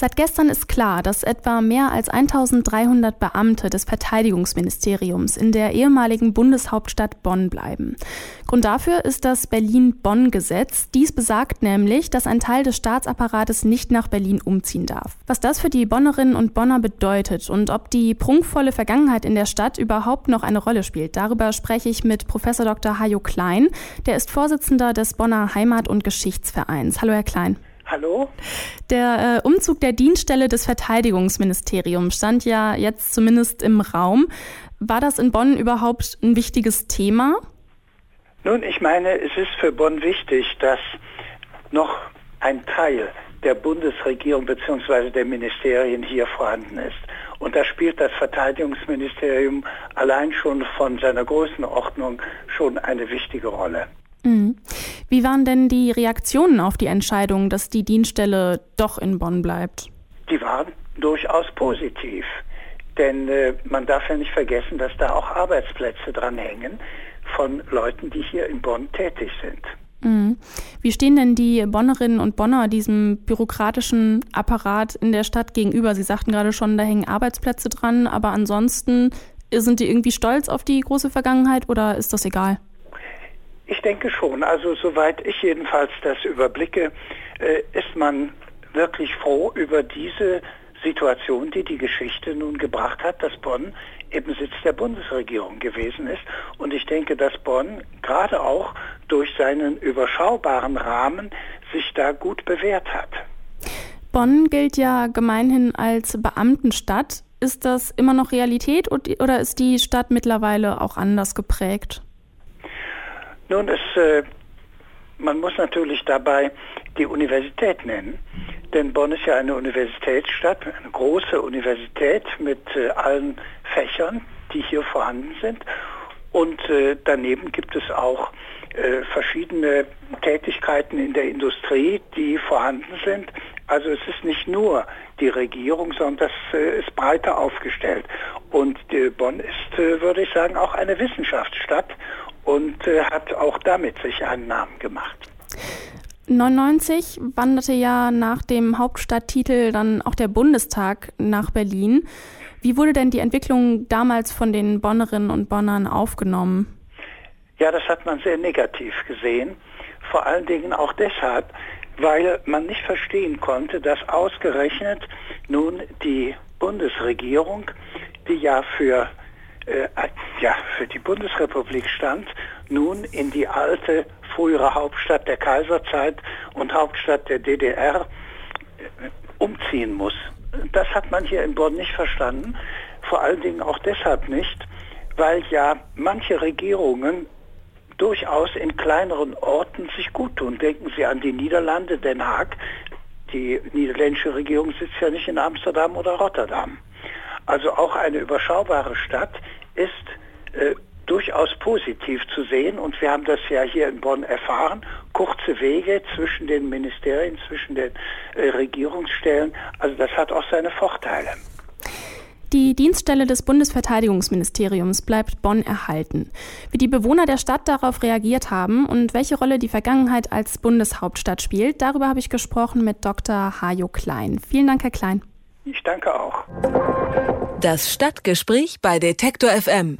Seit gestern ist klar, dass etwa mehr als 1300 Beamte des Verteidigungsministeriums in der ehemaligen Bundeshauptstadt Bonn bleiben. Grund dafür ist das Berlin-Bonn-Gesetz. Dies besagt nämlich, dass ein Teil des Staatsapparates nicht nach Berlin umziehen darf. Was das für die Bonnerinnen und Bonner bedeutet und ob die prunkvolle Vergangenheit in der Stadt überhaupt noch eine Rolle spielt, darüber spreche ich mit Professor Dr. Hajo Klein. Der ist Vorsitzender des Bonner Heimat- und Geschichtsvereins. Hallo, Herr Klein. Hallo? Der äh, Umzug der Dienststelle des Verteidigungsministeriums stand ja jetzt zumindest im Raum. War das in Bonn überhaupt ein wichtiges Thema? Nun, ich meine, es ist für Bonn wichtig, dass noch ein Teil der Bundesregierung bzw. der Ministerien hier vorhanden ist. Und da spielt das Verteidigungsministerium allein schon von seiner Größenordnung schon eine wichtige Rolle. Mhm. Wie waren denn die Reaktionen auf die Entscheidung, dass die Dienststelle doch in Bonn bleibt? Die waren durchaus positiv. Denn äh, man darf ja nicht vergessen, dass da auch Arbeitsplätze dran hängen von Leuten, die hier in Bonn tätig sind. Mhm. Wie stehen denn die Bonnerinnen und Bonner diesem bürokratischen Apparat in der Stadt gegenüber? Sie sagten gerade schon, da hängen Arbeitsplätze dran, aber ansonsten sind die irgendwie stolz auf die große Vergangenheit oder ist das egal? Ich denke schon. Also soweit ich jedenfalls das überblicke, äh, ist man wirklich froh über diese Situation, die die Geschichte nun gebracht hat, dass Bonn eben Sitz der Bundesregierung gewesen ist. Und ich denke, dass Bonn gerade auch durch seinen überschaubaren Rahmen sich da gut bewährt hat. Bonn gilt ja gemeinhin als Beamtenstadt. Ist das immer noch Realität oder ist die Stadt mittlerweile auch anders geprägt? Nun, es, äh, man muss natürlich dabei die Universität nennen, denn Bonn ist ja eine Universitätsstadt, eine große Universität mit äh, allen Fächern, die hier vorhanden sind. Und äh, daneben gibt es auch äh, verschiedene Tätigkeiten in der Industrie, die vorhanden sind. Also es ist nicht nur die Regierung, sondern das äh, ist breiter aufgestellt. Und äh, Bonn ist, würde ich sagen, auch eine Wissenschaftsstadt und äh, hat auch damit sich einen Namen gemacht. 99 wanderte ja nach dem Hauptstadttitel dann auch der Bundestag nach Berlin. Wie wurde denn die Entwicklung damals von den Bonnerinnen und Bonnern aufgenommen? Ja, das hat man sehr negativ gesehen. Vor allen Dingen auch deshalb, weil man nicht verstehen konnte, dass ausgerechnet nun die Bundesregierung, die ja für äh, ja, für die Bundesrepublik stand, nun in die alte, frühere Hauptstadt der Kaiserzeit und Hauptstadt der DDR äh, umziehen muss. Das hat man hier in Bonn nicht verstanden, vor allen Dingen auch deshalb nicht, weil ja manche Regierungen durchaus in kleineren Orten sich gut tun. Denken Sie an die Niederlande, Den Haag. Die niederländische Regierung sitzt ja nicht in Amsterdam oder Rotterdam. Also auch eine überschaubare Stadt ist äh, durchaus positiv zu sehen und wir haben das ja hier in Bonn erfahren. Kurze Wege zwischen den Ministerien, zwischen den äh, Regierungsstellen, also das hat auch seine Vorteile. Die Dienststelle des Bundesverteidigungsministeriums bleibt Bonn erhalten. Wie die Bewohner der Stadt darauf reagiert haben und welche Rolle die Vergangenheit als Bundeshauptstadt spielt, darüber habe ich gesprochen mit Dr. Hajo Klein. Vielen Dank, Herr Klein. Ich danke auch. Das Stadtgespräch bei Detektor FM.